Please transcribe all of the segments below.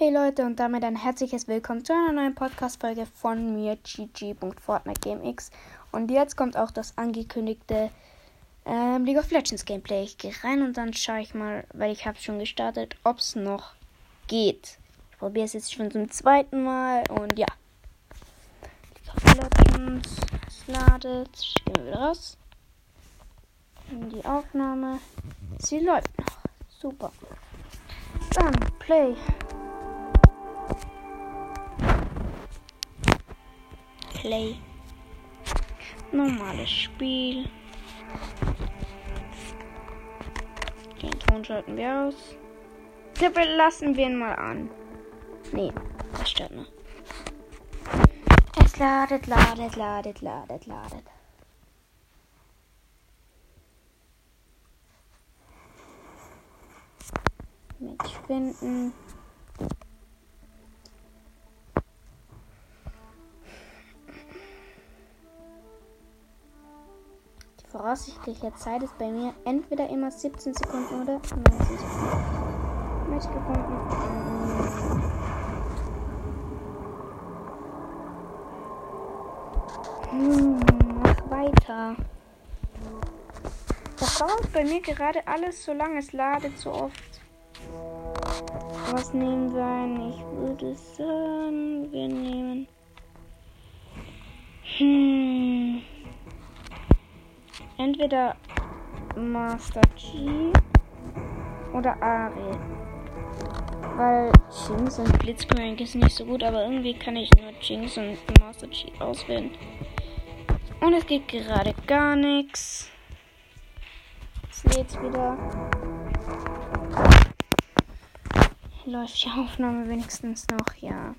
Hey Leute und damit ein herzliches Willkommen zu einer neuen Podcast-Folge von mir, GG.FortniteGameX. Und jetzt kommt auch das angekündigte ähm, League of Legends Gameplay. Ich gehe rein und dann schaue ich mal, weil ich habe schon gestartet, ob es noch geht. Ich probiere es jetzt schon zum zweiten Mal und ja. League of Legends, es ladet, ich gehe wieder raus. In die Aufnahme. Sie läuft noch. Super. Dann Play. Play. Normales Spiel. Den Ton schalten wir aus. Dafür lassen wir ihn mal an. Nee, das stört nur. Es ladet, ladet, ladet, ladet, ladet. Mit Spinden. Voraussichtliche Zeit ist bei mir entweder immer 17 Sekunden oder 19 Sekunden. Match gefunden. Hm, mach weiter. Das dauert bei mir gerade alles so lange, es ladet so oft. Was nehmen wir ein? Ich würde sagen, wir nehmen. Hm. Entweder Master G oder Ari. Weil Jinx und Blitzcrank ist nicht so gut, aber irgendwie kann ich nur Jinx und Master G auswählen. Und es geht gerade gar nichts. Jetzt lädt's wieder. Läuft die Aufnahme wenigstens noch, ja.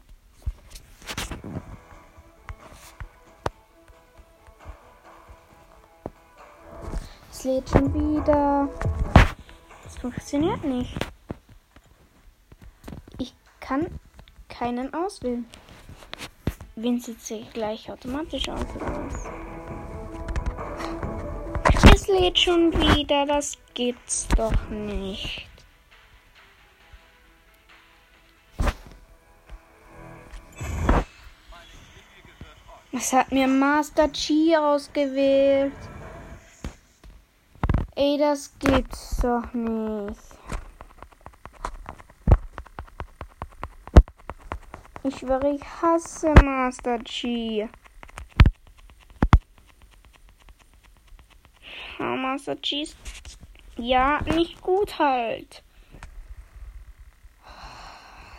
Es lädt schon wieder. Es funktioniert nicht. Ich kann keinen auswählen. Wen sitze ich gleich automatisch aus? Es lädt schon wieder, das gibt's doch nicht. Es hat mir Master Chi ausgewählt. Ey, das gibt's doch nicht. Ich schwöre, ich hasse Master Chi. Oh, Master Chi ist ja nicht gut halt.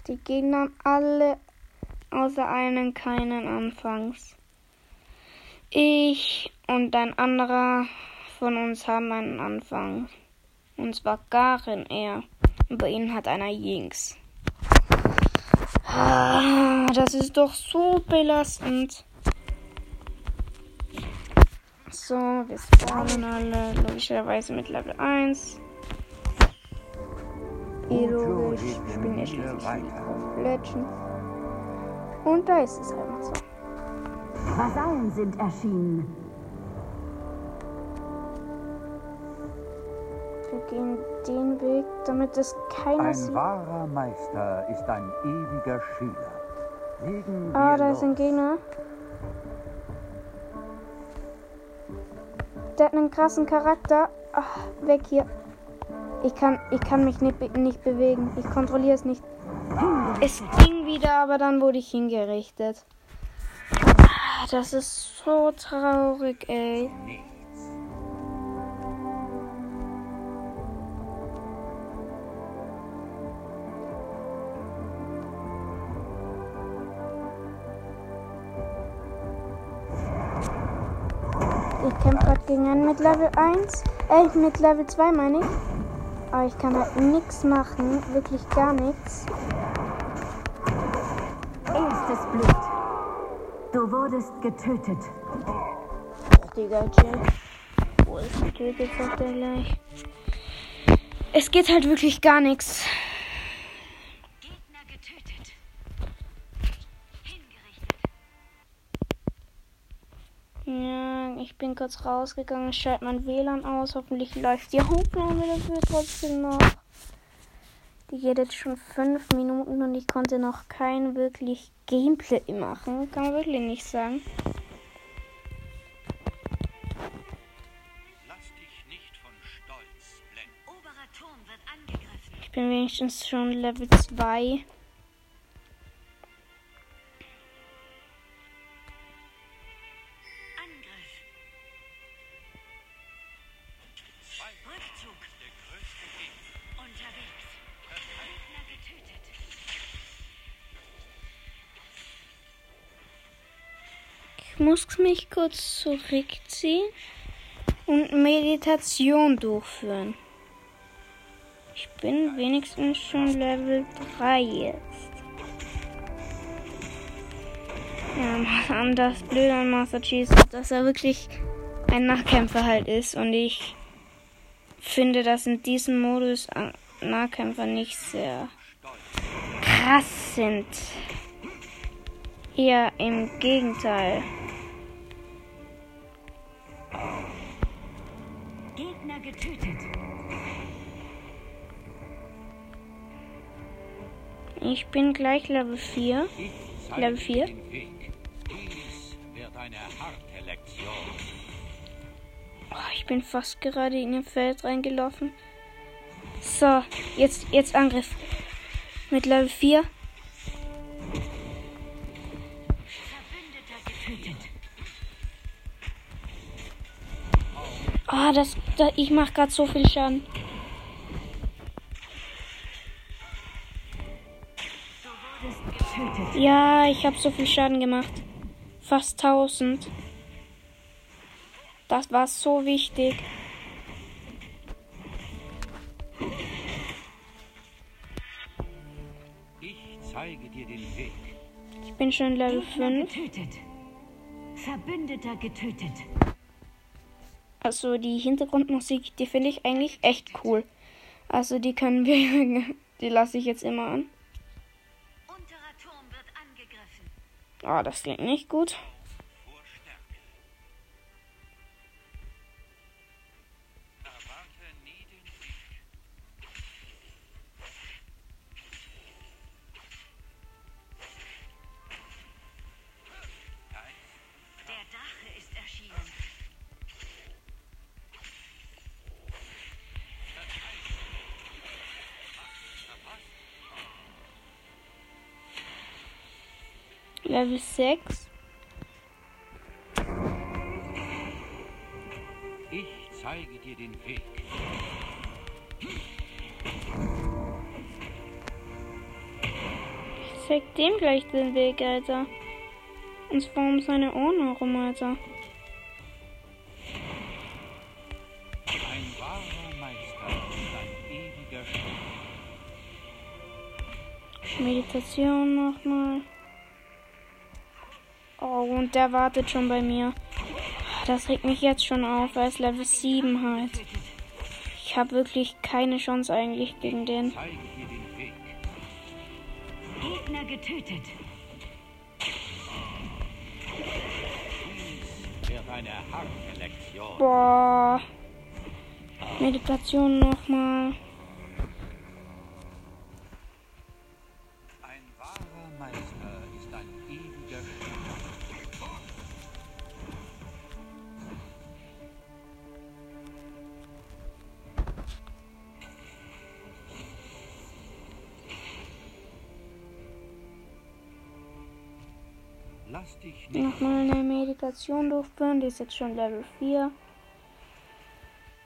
Die gehen dann alle außer einen keinen anfangs. Ich und ein anderer von uns haben einen Anfang. Und zwar Garen er. Und bei ihnen hat einer Jinx. Ah, das ist doch so belastend. So, wir spawnen alle logischerweise mit Level 1. Eh logisch, wir spielen ja schließlich auf Legend. Und da ist es einfach so. Vasallen sind erschienen. Wir gehen den Weg, damit es keiner Ein sieht. wahrer Meister ist ein ewiger Schüler. Legen Ah, da ist ein los. Gegner. Der hat einen krassen Charakter. Ach, weg hier. Ich kann, ich kann mich nicht, nicht bewegen. Ich kontrolliere es nicht. Es ging wieder, aber dann wurde ich hingerichtet. Ah, Das ist so traurig, ey. Kämpfe gerade gegen einen mit Level 1. Äh, mit Level 2 meine ich. Aber ich kann halt nichts machen. Wirklich gar nichts. Erstes Blut. Du wurdest getötet. Ach, Digga, Jill. Wo ist getötet, sagt er gleich. Es geht halt wirklich gar nichts. Ja, ich bin kurz rausgegangen. Ich schalte mein WLAN aus. Hoffentlich läuft die Aufnahme dafür trotzdem noch. Die geht jetzt schon fünf Minuten und ich konnte noch kein wirklich Gameplay machen. Kann man wirklich nicht sagen. Lass dich nicht von Stolz blenden. Oberer Turm wird angegriffen. Ich bin wenigstens schon Level 2. muss mich kurz zurückziehen und Meditation durchführen. Ich bin wenigstens schon Level 3 jetzt. Ja, Mann, das Blöde an Master Chief ist, dass er wirklich ein Nahkämpfer halt ist und ich finde, dass in diesem Modus Nahkämpfer nicht sehr krass sind. Eher im Gegenteil. Ich bin gleich Level 4. Ich zeige Level vier. dir den Weg. Dies wird eine harte Lektion. Oh, ich bin fast gerade in ihr Feld reingelaufen. So, jetzt, jetzt Angriff. Mit Level 4. Verbündeter getötet. Ah, das, da, ich mache gerade so viel Schaden. Ja, ich habe so viel Schaden gemacht. Fast 1000. Das war so wichtig. Ich zeige dir den Weg. Ich bin schon Level Gegner 5. getötet. Verbündeter getötet. Also die Hintergrundmusik, die finde ich eigentlich echt cool. Also die können wir, die lasse ich jetzt immer an. Ah, das klingt nicht gut. Level 6. Ich zeige dir den Weg. Ich zeig dem gleich den Weg, Alter. Und zwar um seine Ohren herum, Alter. Ein wahrer Meister ist ein ewiger Schüler. Meditation nochmal. Und der wartet schon bei mir. Das regt mich jetzt schon auf, er ist Level 7 halt. Ich habe wirklich keine Chance eigentlich gegen den. Gegner getötet. Boah. Meditation nochmal. Nochmal eine Meditation durchführen. Die ist jetzt schon Level 4.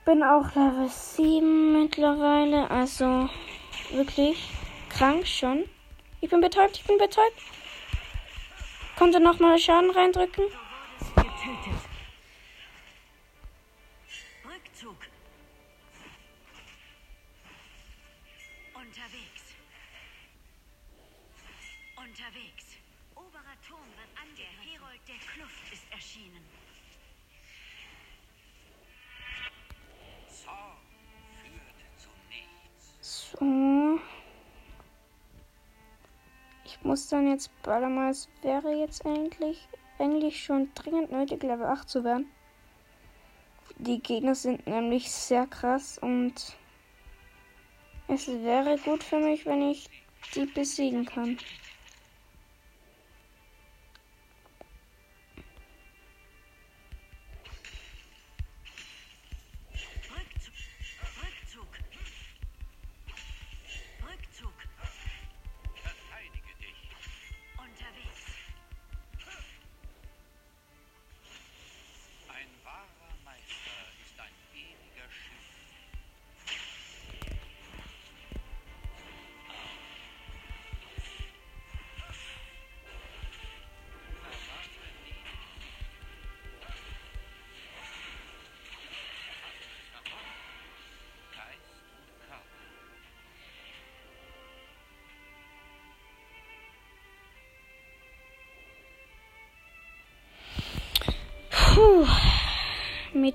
Bin auch Level 7 mittlerweile. Also wirklich krank schon. Ich bin betäubt, ich bin betäubt. Konnte nochmal Schaden reindrücken. Getötet. Muss dann jetzt, warte mal, es wäre jetzt eigentlich, eigentlich schon dringend nötig, Level 8 zu werden. Die Gegner sind nämlich sehr krass und Es wäre gut für mich, wenn ich die besiegen kann.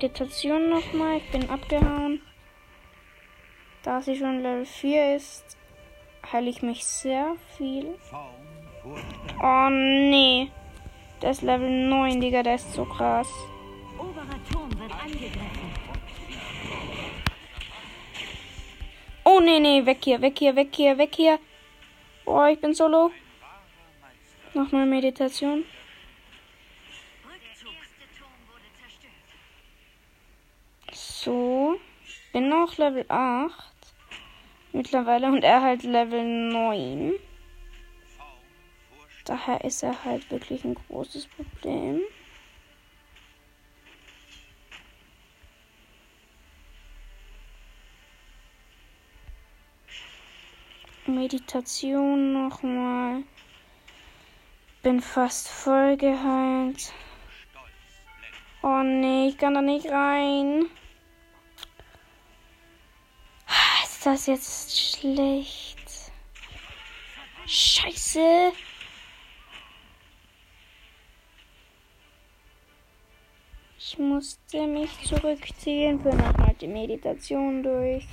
Meditation nochmal. Ich bin abgehauen. Da sie schon Level 4 ist, heile ich mich sehr viel. Oh nee. Der ist Level 9, Digga, der ist so krass. Oh nee, nee, weg hier, weg hier, weg hier, weg hier. Boah, ich bin solo. Nochmal Meditation. Rückzug. Der erste Turm wurde zerstört. So. Bin noch Level 8. Mittlerweile und er halt Level 9. Daher ist er halt wirklich ein großes Problem. Meditation nochmal. Bin fast voll geheilt. Oh nee, ich kann da nicht rein. Ist das jetzt schlecht? Scheiße. Ich musste mich zurückziehen für nochmal die Meditation durch.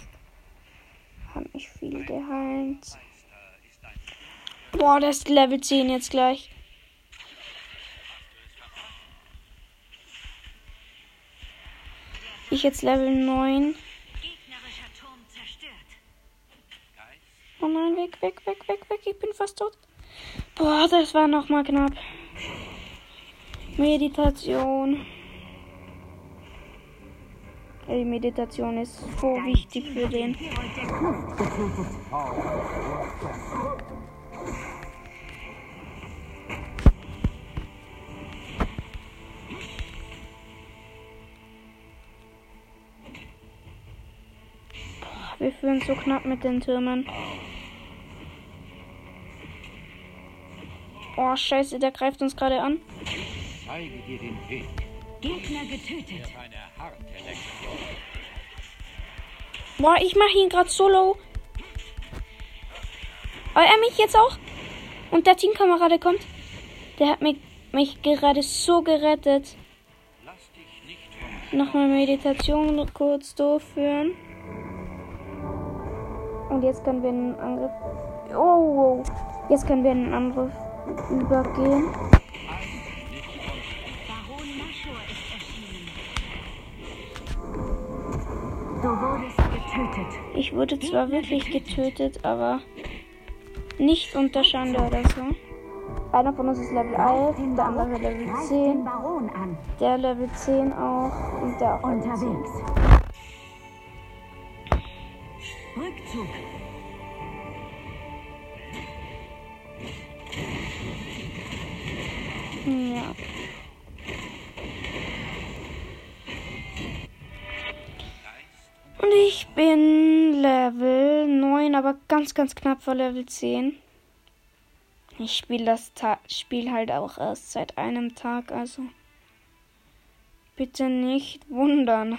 Hab mich viel geheilt. Boah, das ist Level 10 jetzt gleich. Ich jetzt Level 9. Oh nein, weg, weg, weg, weg, weg. Ich bin fast tot. Boah, das war noch mal knapp. Meditation. Ey, Meditation ist so wichtig für den. Wir führen so knapp mit den Türmen. Oh, scheiße, der greift uns gerade an. Zeige dir den Weg. Gegner getötet. Eine harte Lektion. Boah, ich mache ihn gerade solo. Aber er mich jetzt auch. Und der Teamkamerade kommt. Der hat mich, mich gerade so gerettet. Lass dich nicht von Nochmal Meditation kurz durchführen. Und jetzt können wir in den Angriff. Oh, wow. Jetzt können wir in den Angriff übergehen. Ich wurde zwar wirklich getötet, aber nicht unter Schande oder so. Einer von uns ist Level 11, der andere Level Greif den 10, Baron an. der Level 10 auch und der auch Level 10. Unterwegs. Rückzug. Ja. Und ich bin Level 9, aber ganz, ganz knapp vor Level 10. Ich spiele das Ta Spiel halt auch erst seit einem Tag, also bitte nicht wundern.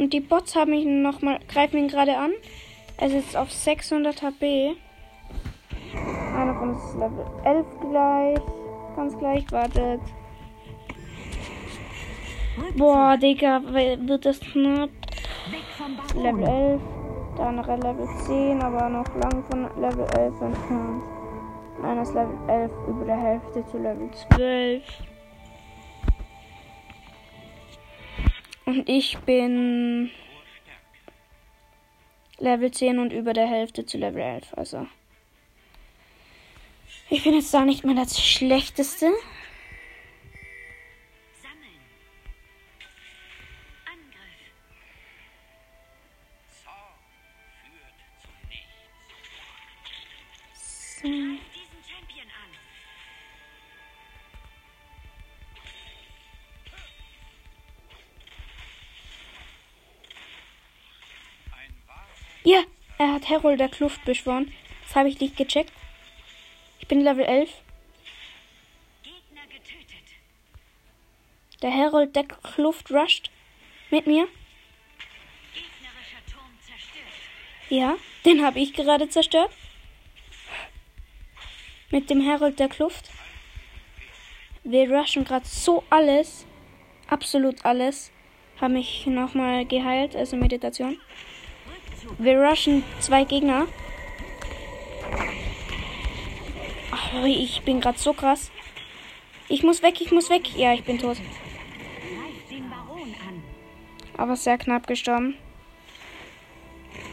Und die Bots haben ihn noch mal, greifen ihn gerade an. Er ist jetzt auf 600 HP. Einer von uns ist Level 11 gleich. Ganz gleich, wartet. Boah, Digga, wird das knapp. Level 11. Der andere Level 10, aber noch lang von Level 11 entfernt. Einer ist Level 11 über der Hälfte zu Level 12. Und ich bin Level 10 und über der Hälfte zu Level 11. Also. Ich bin jetzt da nicht mehr das Schlechteste. Ja, er hat Herold der Kluft beschworen. Das habe ich nicht gecheckt. Ich bin Level 11. Gegner getötet. Der Herold der Kluft rusht mit mir. Gegnerischer Turm zerstört. Ja, den habe ich gerade zerstört. Mit dem Herold der Kluft. Wir rushen gerade so alles. Absolut alles. Haben mich nochmal geheilt, also Meditation. Wir rushen zwei Gegner. Ach, ich bin gerade so krass. Ich muss weg, ich muss weg. Ja, ich bin tot. Aber sehr knapp gestorben.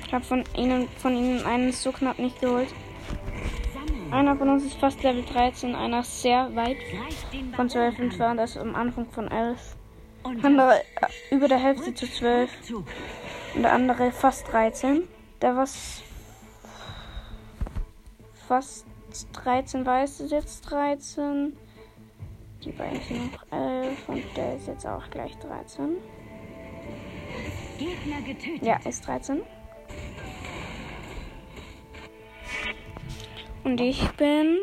Ich habe von ihnen, von ihnen einen so knapp nicht geholt. Einer von uns ist fast Level 13, einer sehr weit von Baron 12 an. entfernt, also am Anfang von 11. Und Andere äh, über der Hälfte zu 12 Rückzug. Und der andere fast 13. Der was fast 13 weiß ist jetzt 13. Die beiden sind noch 11 und der ist jetzt auch gleich 13. Gegner getötet. Ja, ist 13. Und ich bin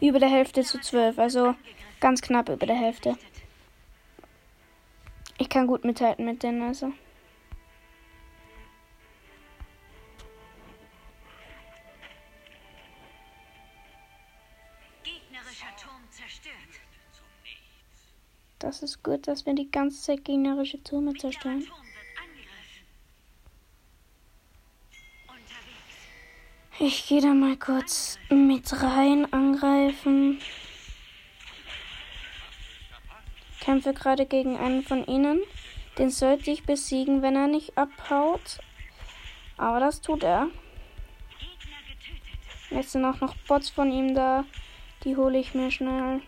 über der Hälfte zu 12, also ganz knapp über der Hälfte. Ich kann gut mithalten mit denen, also. Das ist gut, dass wir die ganze Zeit gegnerische Türme zerstören. Ich gehe da mal kurz mit rein, angreifen. Kämpfe gerade gegen einen von ihnen. Den sollte ich besiegen, wenn er nicht abhaut. Aber das tut er. Jetzt sind auch noch Bots von ihm da. Die hole ich mir schnell.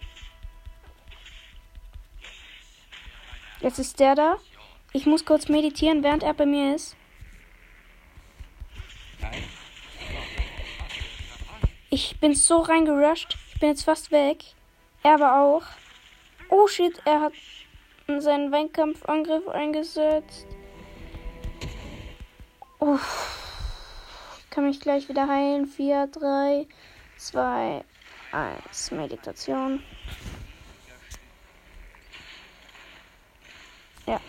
Jetzt ist der da. Ich muss kurz meditieren, während er bei mir ist. Ich bin so reingerusht. Ich bin jetzt fast weg. Er aber auch. Oh shit, er hat seinen Weinkampfangriff eingesetzt. Uff. Ich kann mich gleich wieder heilen. 4, 3, 2, 1. Meditation. Ja.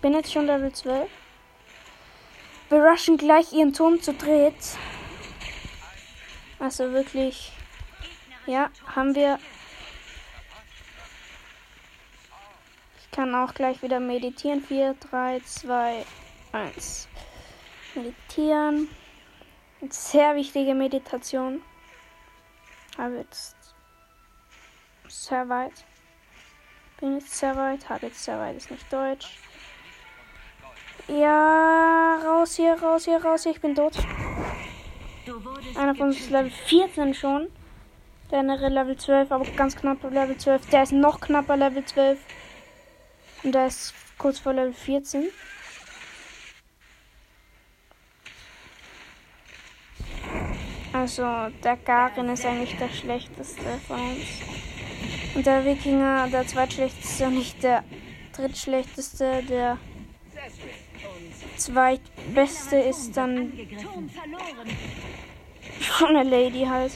Bin jetzt schon Level 12. Wir rushen gleich ihren Turm zu dritt. Also wirklich. Ja, haben wir. Ich kann auch gleich wieder meditieren. 4, 3, 2, 1. Meditieren. Sehr wichtige Meditation. Habe jetzt sehr weit. Bin jetzt sehr weit. Habe jetzt sehr weit. Ist nicht Deutsch. Ja, raus hier, raus hier, raus hier. Ich bin tot. Einer von uns ist. Level 14 schon. Der andere Level 12, aber ganz knapp Level 12. Der ist noch knapper Level 12. Und der ist kurz vor Level 14. Also, der Garen ist eigentlich der schlechteste von uns. Und der Wikinger, der zweitschlechteste, nicht der drittschlechteste. Der zweitbeste ist dann. Schon eine Lady halt.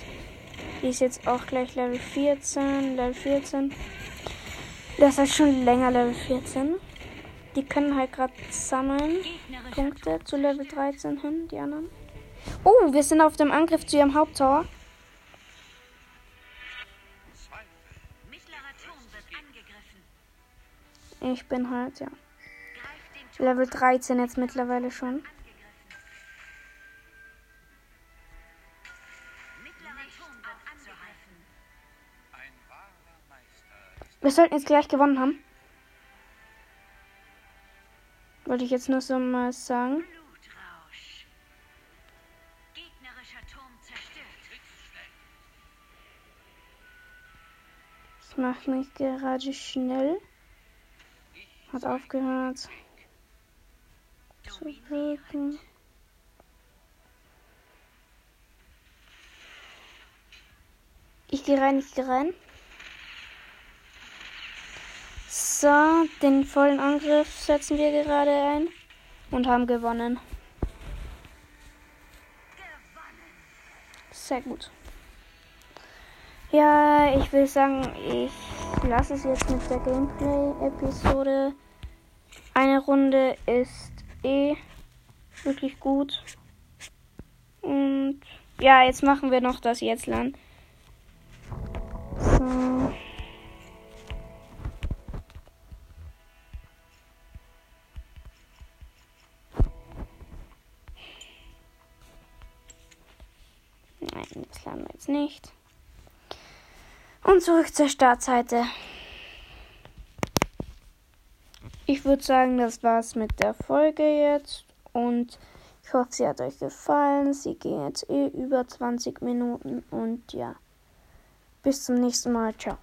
Die ist jetzt auch gleich Level 14. Level 14. Das ist halt schon länger Level 14. Die können halt gerade sammeln. Punkte zu Level 13 hin, die anderen. Oh, wir sind auf dem Angriff zu ihrem Haupttower. Ich bin halt, ja. Level 13 jetzt mittlerweile schon. Wir sollten jetzt gleich gewonnen haben. Wollte ich jetzt nur so mal sagen. Das macht mich gerade schnell. Hat aufgehört zu wirken. Ich gehe rein, ich gehe rein. So, den vollen Angriff setzen wir gerade ein und haben gewonnen. Sehr gut. Ja, ich will sagen, ich lasse es jetzt mit der Gameplay-Episode. Eine Runde ist eh wirklich gut. Und ja, jetzt machen wir noch das jetzt lang. So. Nein, das laden wir jetzt nicht. Und zurück zur Startseite. Ich würde sagen, das war's mit der Folge jetzt. Und ich hoffe, sie hat euch gefallen. Sie ging jetzt eh über 20 Minuten. Und ja, bis zum nächsten Mal. Ciao.